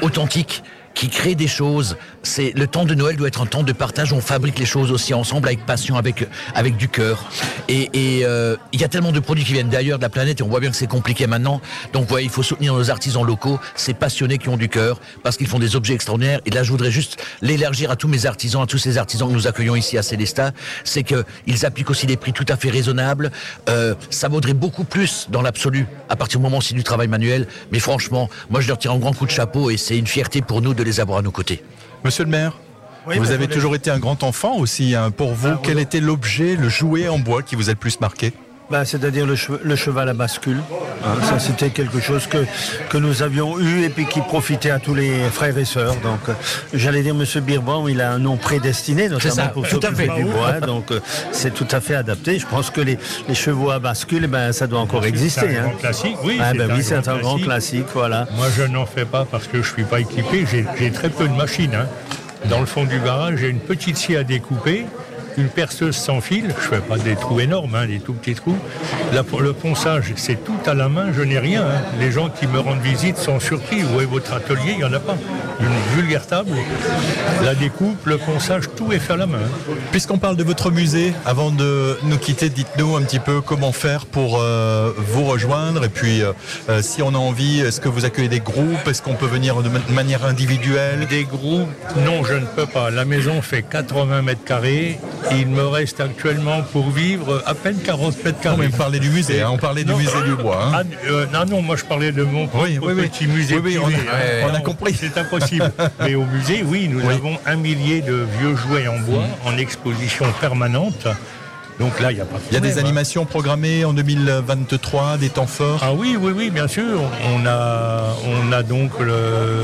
authentiques qui créent des choses. C'est le temps de Noël doit être un temps de partage. On fabrique les choses aussi ensemble avec passion, avec avec du cœur. Et euh, il y a tellement de produits qui viennent d'ailleurs de la planète et on voit bien que c'est compliqué maintenant. Donc ouais, il faut soutenir nos artisans locaux, ces passionnés qui ont du cœur parce qu'ils font des objets extraordinaires. Et là, je voudrais juste l'élargir à tous mes artisans, à tous ces artisans que nous accueillons ici à Célestat, c'est que ils appliquent aussi des prix tout à fait raisonnables. Euh, ça vaudrait beaucoup plus dans l'absolu à partir du moment où c'est du travail manuel. Mais franchement, moi je leur tire un grand coup de chapeau et c'est une fierté pour nous de les avoir à nos côtés. Monsieur le maire vous avez toujours été un grand enfant aussi. Hein. Pour vous, ah, quel était l'objet, le jouet en bois qui vous a le plus marqué? Bah, c'est-à-dire le, cheval à bascule. Hein, ça, c'était quelque chose que, que nous avions eu et puis qui profitait à tous les frères et sœurs. Donc, euh, j'allais dire, Monsieur Birban, il a un nom prédestiné, notamment pour s'occuper du bois. Donc, euh, c'est tout à fait adapté. Je pense que les, chevaux à bascule, ben, ça doit encore exister. C'est un hein. grand classique, oui. Ah, ben oui, c'est un, grand classique, voilà. Moi, je n'en fais pas parce que je suis pas équipé. J'ai très peu de machines. Hein. Dans le fond du garage, j'ai une petite scie à découper une perceuse sans fil, je fais pas des trous énormes, hein, des tout petits trous. Le ponçage, c'est tout à la main, je n'ai rien. Hein. Les gens qui me rendent visite sont surpris. Où est votre atelier? Il n'y en a pas. Une vulgaire table, la découpe, le ponçage, tout est fait à la main. Puisqu'on parle de votre musée, avant de nous quitter, dites-nous un petit peu comment faire pour euh, vous rejoindre. Et puis, euh, euh, si on a envie, est-ce que vous accueillez des groupes? Est-ce qu'on peut venir de manière individuelle? Des groupes Non, je ne peux pas. La maison fait 80 mètres carrés. Il me reste actuellement pour vivre à peine 40 mètres carrés. on parlait du musée, hein, on parlait du musée du bois. Hein. Ah, euh, non, non, moi je parlais de mon petit musée. Oui, on, a, compris. C'est impossible. Mais au musée, oui, nous avons un millier de vieux jouets en bois en exposition permanente. Donc là, il n'y a pas Il y a des animations programmées en 2023, des temps forts? Ah oui, oui, oui, bien sûr. On a, on a donc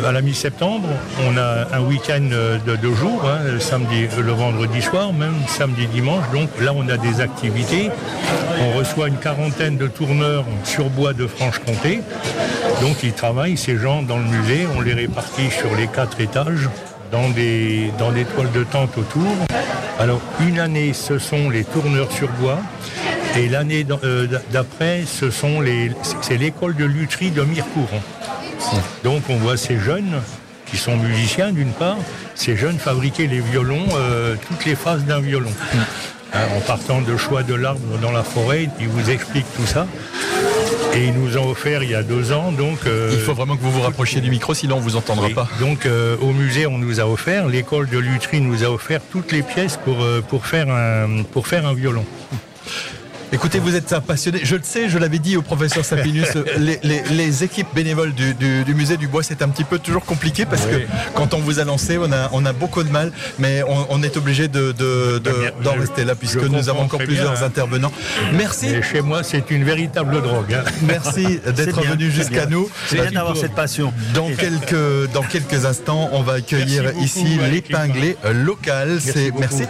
à la mi-septembre, on a un week-end de deux jours, hein, le samedi, le vendredi soir, même samedi, dimanche. Donc là, on a des activités. On reçoit une quarantaine de tourneurs sur bois de Franche-Comté. Donc ils travaillent, ces gens, dans le musée. On les répartit sur les quatre étages dans des, toiles de tente autour. Alors, une année, ce sont les tourneurs sur bois. Et l'année euh, d'après, c'est l'école de lutherie de Mirecourt. Donc, on voit ces jeunes qui sont musiciens d'une part, ces jeunes fabriquer les violons, euh, toutes les phases d'un violon. Hein, en partant de choix de l'arbre dans la forêt, ils vous expliquent tout ça. Et ils nous ont offert il y a deux ans. Donc, euh, il faut vraiment que vous vous rapprochiez du micro, sinon on vous entendra pas. Donc euh, au musée, on nous a offert, l'école de lutherie nous a offert toutes les pièces pour, euh, pour, faire, un, pour faire un violon. Écoutez, vous êtes un passionné. Je le sais, je l'avais dit au professeur Sapinus, les, équipes bénévoles du, musée du bois, c'est un petit peu toujours compliqué parce que quand on vous a lancé, on a, on a beaucoup de mal, mais on, est obligé d'en de, de, rester là puisque nous avons encore plusieurs hein. intervenants. Merci. chez moi, c'est une véritable drogue. Hein. Merci d'être venu jusqu'à nous. C'est bien d'avoir cette passion. Dans quelques, dans quelques instants, on va accueillir ici l'épinglé local. C'est merci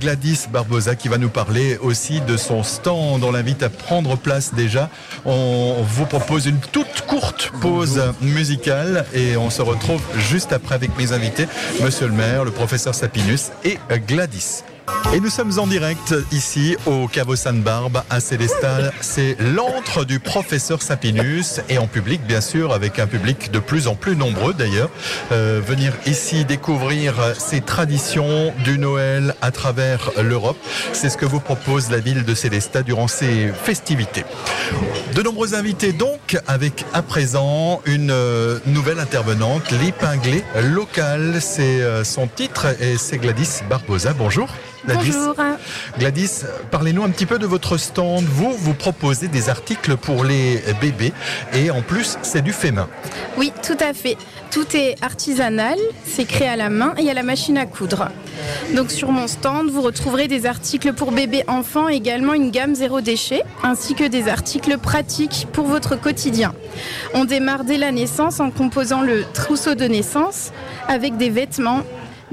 Gladys Barbosa qui va nous parler aussi de son stand on l'invite à prendre place déjà. On vous propose une toute courte pause musicale et on se retrouve juste après avec mes invités, Monsieur le maire, le professeur Sapinus et Gladys. Et nous sommes en direct ici au Caveau Sainte-Barbe à Célestal. C'est l'antre du professeur Sapinus et en public bien sûr avec un public de plus en plus nombreux d'ailleurs. Euh, venir ici découvrir ces traditions du Noël à travers l'Europe. C'est ce que vous propose la ville de Célestat durant ces festivités. De nombreux invités donc avec à présent une euh, nouvelle intervenante, l'épinglée locale. C'est euh, son titre et c'est Gladys Barbosa. Bonjour. Gladys. Bonjour. Gladys, parlez-nous un petit peu de votre stand. Vous, vous proposez des articles pour les bébés et en plus, c'est du fait main. Oui, tout à fait. Tout est artisanal, c'est créé à la main et à la machine à coudre. Donc sur mon stand, vous retrouverez des articles pour bébés enfants, également une gamme zéro déchet, ainsi que des articles pratiques pour votre quotidien. On démarre dès la naissance en composant le trousseau de naissance avec des vêtements,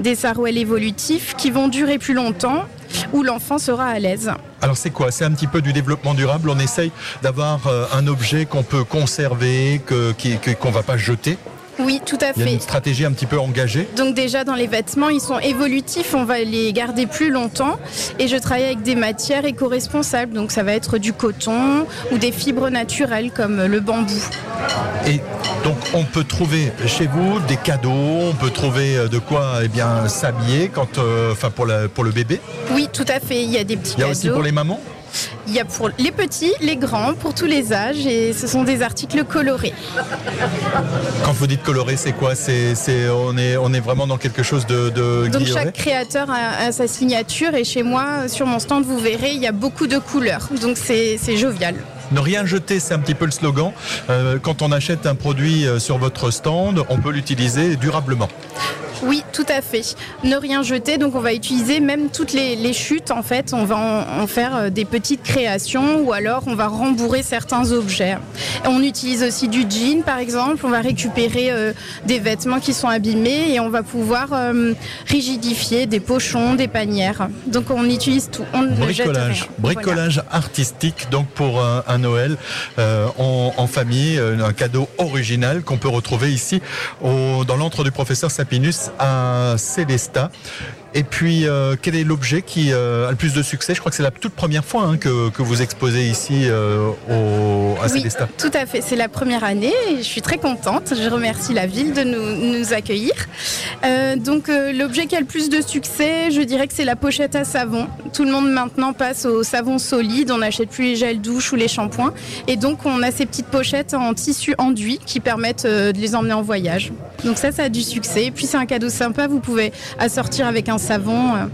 des sarouels évolutifs qui vont durer plus longtemps où l'enfant sera à l'aise. Alors c'est quoi? C'est un petit peu du développement durable. On essaye d'avoir euh, un objet qu'on peut conserver, qu'on ne va pas jeter. Oui, tout à fait. Il y a une stratégie un petit peu engagée. Donc déjà dans les vêtements, ils sont évolutifs, on va les garder plus longtemps. Et je travaille avec des matières éco-responsables, donc ça va être du coton ou des fibres naturelles comme le bambou. Et donc on peut trouver chez vous des cadeaux, on peut trouver euh, de quoi eh bien s'habiller quand, euh, enfin pour, pour le bébé? Oui, tout à fait. Il y a des petits cadeaux. Il y a aussi pour les mamans? Il y a pour les petits, les grands, pour tous les âges, et ce sont des articles colorés. Quand vous dites coloré, c'est quoi c'est, on, est, on est vraiment dans quelque chose de, de Donc chaque créateur a, sa signature, et chez moi, sur mon stand, vous verrez, il y a beaucoup de couleurs. Donc c'est, jovial. Ne rien jeter, c'est un petit peu le slogan. Euh, quand on achète un produit euh, sur votre stand, on peut l'utiliser durablement. Oui, tout à fait. Ne rien jeter, donc on va utiliser même toutes les, chutes en fait. On va en, faire euh, des petites créations ou alors on va rembourrer certains objets. On utilise aussi du jean par exemple. On va récupérer euh, des vêtements qui sont abîmés et on va pouvoir euh, rigidifier des pochons, des panières. Donc on utilise tout. On bricolage, bricolage artistique donc pour un, Noël en, en, famille, un cadeau original qu'on peut retrouver ici au, dans l'antre du professeur Sapinus à Célesta. Et puis, euh, quel est l'objet qui euh, a le plus de succès? Je crois que c'est la toute première fois hein, que, vous exposez ici euh, au, à oui, Tout à fait, c'est la première année et je suis très contente. Je remercie la ville de nous, accueillir. donc, l'objet qui a le plus de succès, je dirais que c'est la pochette à savon. Tout le monde maintenant passe au savon solide, on n'achète plus les gels douche ou les shampoings. Et donc, on a ces petites pochettes en tissu enduit qui permettent de les emmener en voyage. Donc ça, ça a du succès. Et puis, c'est un cadeau sympa, vous pouvez assortir avec un savon. Euh.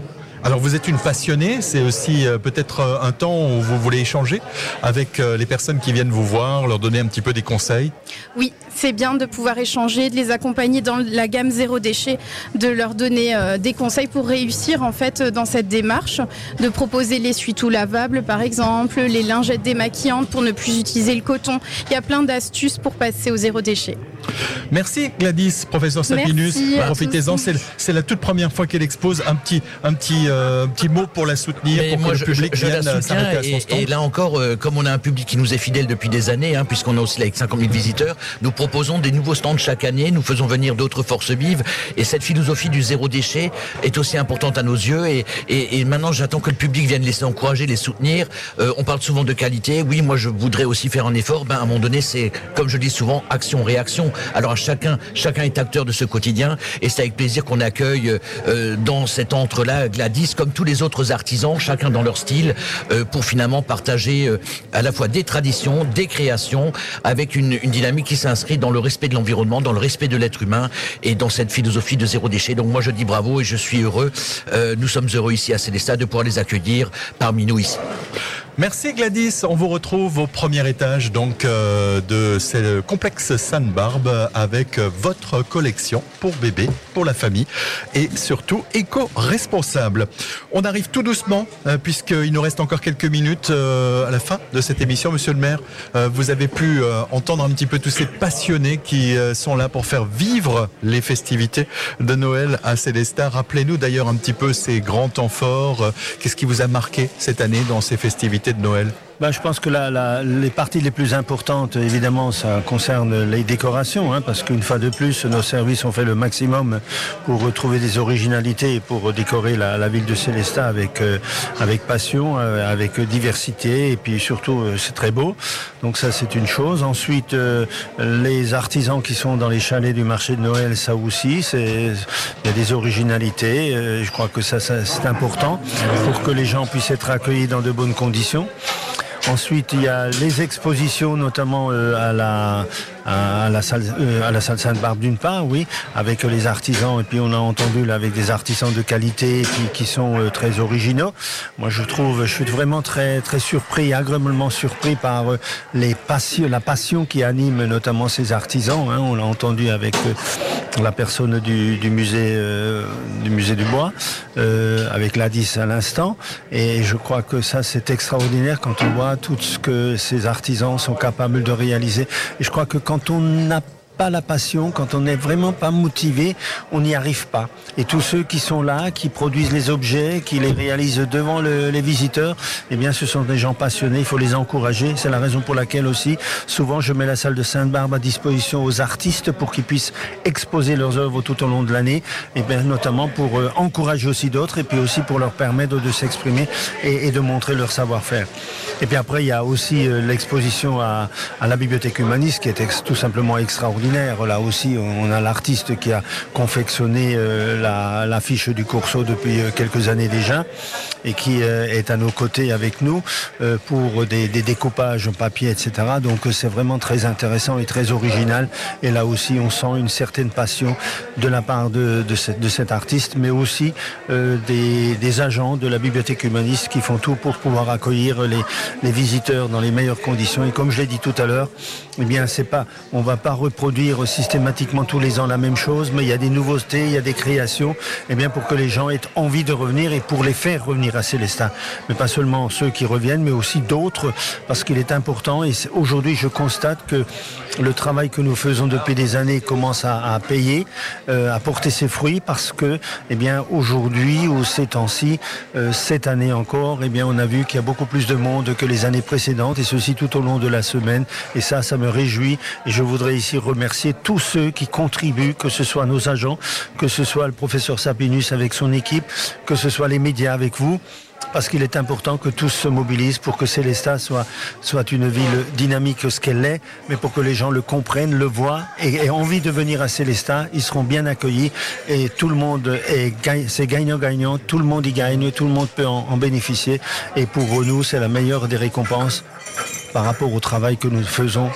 Alors vous êtes une passionnée, c'est aussi euh, peut-être euh, un temps où vous voulez échanger avec les personnes qui viennent vous voir, leur donner un petit peu des conseils Oui, c'est bien de pouvoir échanger, de les accompagner dans la gamme zéro déchet, de leur donner des conseils pour réussir en fait dans cette démarche, de proposer les tout lavables par exemple, les lingettes démaquillantes pour ne plus utiliser le coton. Il y a plein d'astuces pour passer au zéro déchet. Merci Gladys, professeur Sapinus. Profitez-en, c'est la toute première fois qu'elle expose. Un petit, un petit, euh, petit mot pour la soutenir, pour que le public je, vienne la soutiens, et, et, là encore, euh, comme on a un public qui nous est fidèle depuis des années, hein, puisqu'on a aussi avec 50 000 visiteurs, nous proposons des nouveaux stands chaque année, nous faisons venir d'autres forces vives, et cette philosophie du zéro déchet est aussi importante à nos yeux. Et, et maintenant, j'attends que le public vienne les encourager, les soutenir. Euh, on parle souvent de qualité. Oui, moi, je voudrais aussi faire un effort. Ben, à un moment donné, c'est, comme je dis souvent, action-réaction. Alors chacun, chacun est acteur de ce quotidien et c'est avec plaisir qu'on accueille euh, dans cet entre-là Gladys comme tous les autres artisans, chacun dans leur style, euh, pour finalement partager euh, à la fois des traditions, des créations, avec une, une dynamique qui s'inscrit dans le respect de l'environnement, dans le respect de l'être humain et dans cette philosophie de zéro déchet. Donc moi je dis bravo et je suis heureux. nous sommes heureux ici à Célestat de pouvoir les accueillir parmi nous ici. Merci Gladys. On vous retrouve au premier étage donc euh, de ce complexe Sainte-Barbe avec votre collection pour bébé, pour la famille et surtout éco-responsable. On arrive tout doucement euh, puisqu'il nous reste encore quelques minutes euh, à la fin de cette émission. Monsieur le maire, vous avez pu entendre un petit peu tous ces passionnés qui sont là pour faire vivre les festivités de Noël à Célestat. Rappelez-nous d'ailleurs un petit peu ces grands temps forts. Qu'est-ce qui vous a marqué cette année dans ces festivités? De Noël ben, Je pense que la, les parties les plus importantes, évidemment, ça concerne les décorations, hein, parce qu'une fois de plus, nos services ont fait le maximum pour retrouver des originalités et pour décorer la, ville de Célestat avec, euh, avec passion, euh, avec diversité, et puis surtout, euh, c'est très beau. Donc ça, c'est une chose. Ensuite, les artisans qui sont dans les chalets du marché de Noël, ça aussi, il y a des originalités. je crois que ça c'est important pour que les gens puissent être accueillis dans de bonnes conditions. Ensuite, il y a les expositions, notamment euh, à la à la salle euh, à la salle Sainte-Barbe d'une part, oui, avec les artisans et puis on a entendu là avec des artisans de qualité qui, qui sont euh, très originaux. Moi, je trouve, je suis vraiment très très surpris, agréablement surpris par les passions, la passion qui anime notamment ces artisans. Hein. on l'a entendu avec la personne du, du musée du musée du bois, avec Ladis à l'instant, et je crois que ça c'est extraordinaire quand on voit tout ce que ces artisans sont capables de réaliser. Et je crois que quand kanton nap pas la passion, quand on n'est vraiment pas motivé, on n'y arrive pas. Et tous ceux qui sont là, qui produisent les objets, qui les réalisent devant les visiteurs, eh bien, ce sont des gens passionnés. Il faut les encourager. C'est la raison pour laquelle aussi, souvent, je mets la salle de Sainte-Barbe à disposition aux artistes pour qu'ils puissent exposer leurs œuvres tout au long de l'année. Et bien, notamment pour euh, encourager aussi d'autres et puis aussi pour leur permettre de s'exprimer et, de montrer leur savoir-faire. Et puis après, il y a aussi euh, l'exposition à, à, la bibliothèque humaniste qui est tout simplement extraordinaire Là aussi, on a l'artiste qui a confectionné euh, l'affiche du Courceau depuis euh, quelques années déjà et qui euh, est à nos côtés avec nous pour des, découpages en papier, etc. Donc c'est vraiment très intéressant et très original. Et là aussi, on sent une certaine passion de la part de, cet artiste, mais aussi des, agents de la bibliothèque humaniste qui font tout pour pouvoir accueillir les, les visiteurs dans les meilleures conditions. Et comme je l'ai dit tout à l'heure, eh bien, c'est pas, on va pas reproduire systématiquement tous les ans la même chose, mais il y a des nouveautés, il y a des créations, et eh bien pour que les gens aient envie de revenir et pour les faire revenir à Célestin. Mais pas seulement ceux qui reviennent, mais aussi d'autres, parce qu'il est important. Et aujourd'hui, je constate que le travail que nous faisons depuis des années commence à, payer, euh, à porter ses fruits, parce que, eh bien, aujourd'hui ou ces temps-ci, euh, cette année encore, eh bien, on a vu qu'il y a beaucoup plus de monde que les années précédentes, et ceci tout au long de la semaine. Et ça, ça me réjouit. Et je voudrais ici remercier tous ceux qui contribuent, que ce soit nos agents, que ce soit le professeur Sapinus avec son équipe, que ce soit les médias avec vous parce qu'il est important que tous se mobilisent pour que Célestat soit, une ville dynamique ce qu'elle est, mais pour que les gens le comprennent, le voient et aient envie de venir à Célestat. Ils seront bien accueillis et tout le monde est gagnant-gagnant. Tout le monde y gagne, tout le monde peut en bénéficier. Et pour nous, c'est la meilleure des récompenses par rapport au travail que nous faisons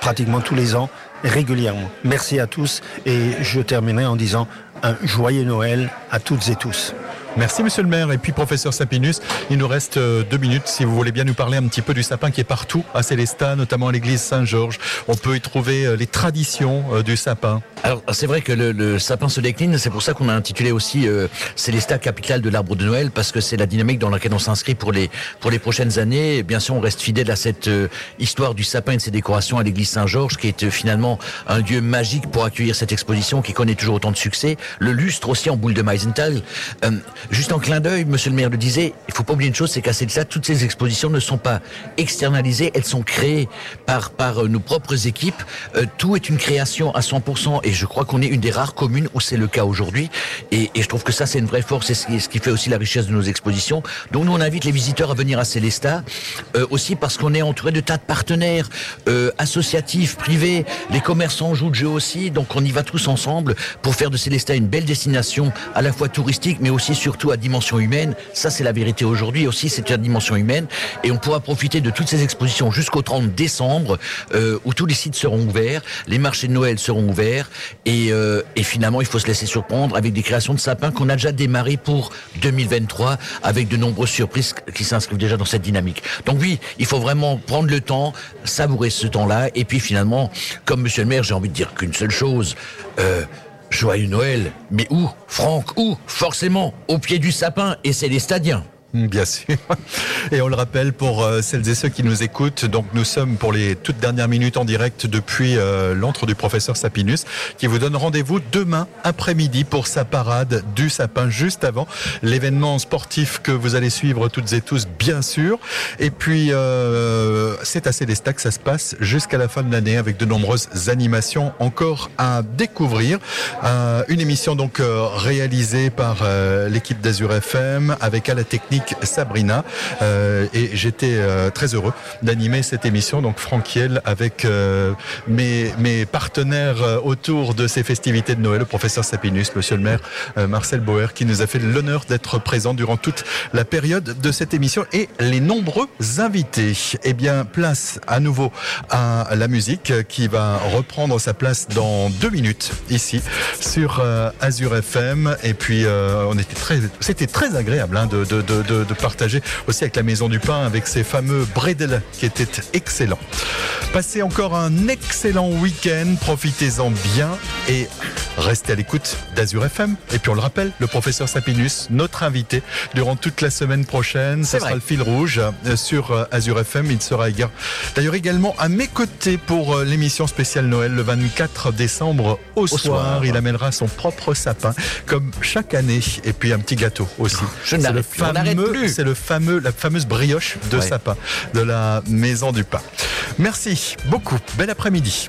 pratiquement tous les ans, régulièrement. Merci à tous et je terminerai en disant un joyeux Noël à toutes et tous. Merci Monsieur le maire. Et puis professeur Sapinus, il nous reste euh, deux minutes si vous voulez bien nous parler un petit peu du sapin qui est partout à Célestat, notamment à l'église Saint-Georges. On peut y trouver euh, les traditions euh, du sapin. Alors c'est vrai que le, sapin se décline, c'est pour ça qu'on a intitulé aussi Célestat capitale de l'arbre de Noël parce que c'est la dynamique dans laquelle on s'inscrit pour les pour les prochaines années. Et bien sûr, on reste fidèle à cette histoire du sapin et de ses décorations à l'église Saint-Georges qui est finalement un lieu magique pour accueillir cette exposition qui connaît toujours autant de succès. Le lustre aussi en boule de Meisenthal. Juste en clin d'œil, monsieur le maire le disait, il faut pas oublier une chose, c'est qu'à ça, toutes ces expositions ne sont pas externalisées, elles sont créées par, par euh, nos propres équipes. Euh, tout est une création à 100% et je crois qu'on est une des rares communes où c'est le cas aujourd'hui. Et, et, je trouve que ça, c'est une vraie force et ce qui fait aussi la richesse de nos expositions. Donc nous, on invite les visiteurs à venir à Célestat, euh, aussi parce qu'on est entouré de tas de partenaires euh, associatifs, privés, les commerçants jouent de jeu aussi, donc on y va tous ensemble pour faire de Célestat une belle destination, à la fois touristique, mais aussi sur surtout à dimension humaine. Ça, c'est la vérité aujourd'hui aussi, c'est une dimension humaine. Et on pourra profiter de toutes ces expositions jusqu'au 30 décembre, euh, où tous les sites seront ouverts, les marchés de Noël seront ouverts. Et, euh, et finalement, il faut se laisser surprendre avec des créations de sapins qu'on a déjà démarré pour 2023, avec de nombreuses surprises qui s'inscrivent déjà dans cette dynamique. Donc oui, il faut vraiment prendre le temps, savourer ce temps-là. Et puis finalement, comme Monsieur le maire, j'ai envie de dire qu'une seule chose. Euh, Joyeux Noël. Mais où? Franck, où? Forcément, au pied du sapin, et c'est les stadiens. Bien sûr. Et on le rappelle pour euh, celles et ceux qui nous écoutent, donc nous sommes pour les toutes dernières minutes en direct depuis euh, l'antre du professeur Sapinus qui vous donne rendez-vous demain après-midi pour sa parade du sapin juste avant l'événement sportif que vous allez suivre toutes et tous bien sûr. Et puis euh, c'est à Célestat que ça se passe jusqu'à la fin de l'année avec de nombreuses animations encore à découvrir. une émission donc réalisée par l'équipe d'Azur FM avec à la technique Sabrina. Euh, et j'étais euh, très heureux d'animer cette émission, donc Franck avec euh, mes, mes partenaires autour de ces festivités de Noël, le professeur Sapinus, monsieur le maire Marcel Bauer, qui nous a fait l'honneur d'être présent durant toute la période de cette émission et les nombreux invités. Eh bien, place à nouveau à la musique qui va reprendre sa place dans deux minutes ici sur Azure FM. Et puis, on était très, c'était très agréable hein, de, de, de de, partager aussi avec la Maison du Pain, avec ces fameux bredel qui étaient excellents. Passez encore un excellent week-end, profitez-en bien et restez à l'écoute d'Azur FM. Et puis on le rappelle, le professeur Sapinus, notre invité durant toute la semaine prochaine, ça sera le fil rouge euh, sur euh, Azur FM. Il sera d'ailleurs également à mes côtés pour euh, l'émission spéciale Noël le 24 décembre au, soir. Il amènera son propre sapin comme chaque année et puis un petit gâteau aussi. Je ne le fameux c'est le fameux, la fameuse brioche de sapin de la Maison du Pain. Merci beaucoup. Bel après-midi.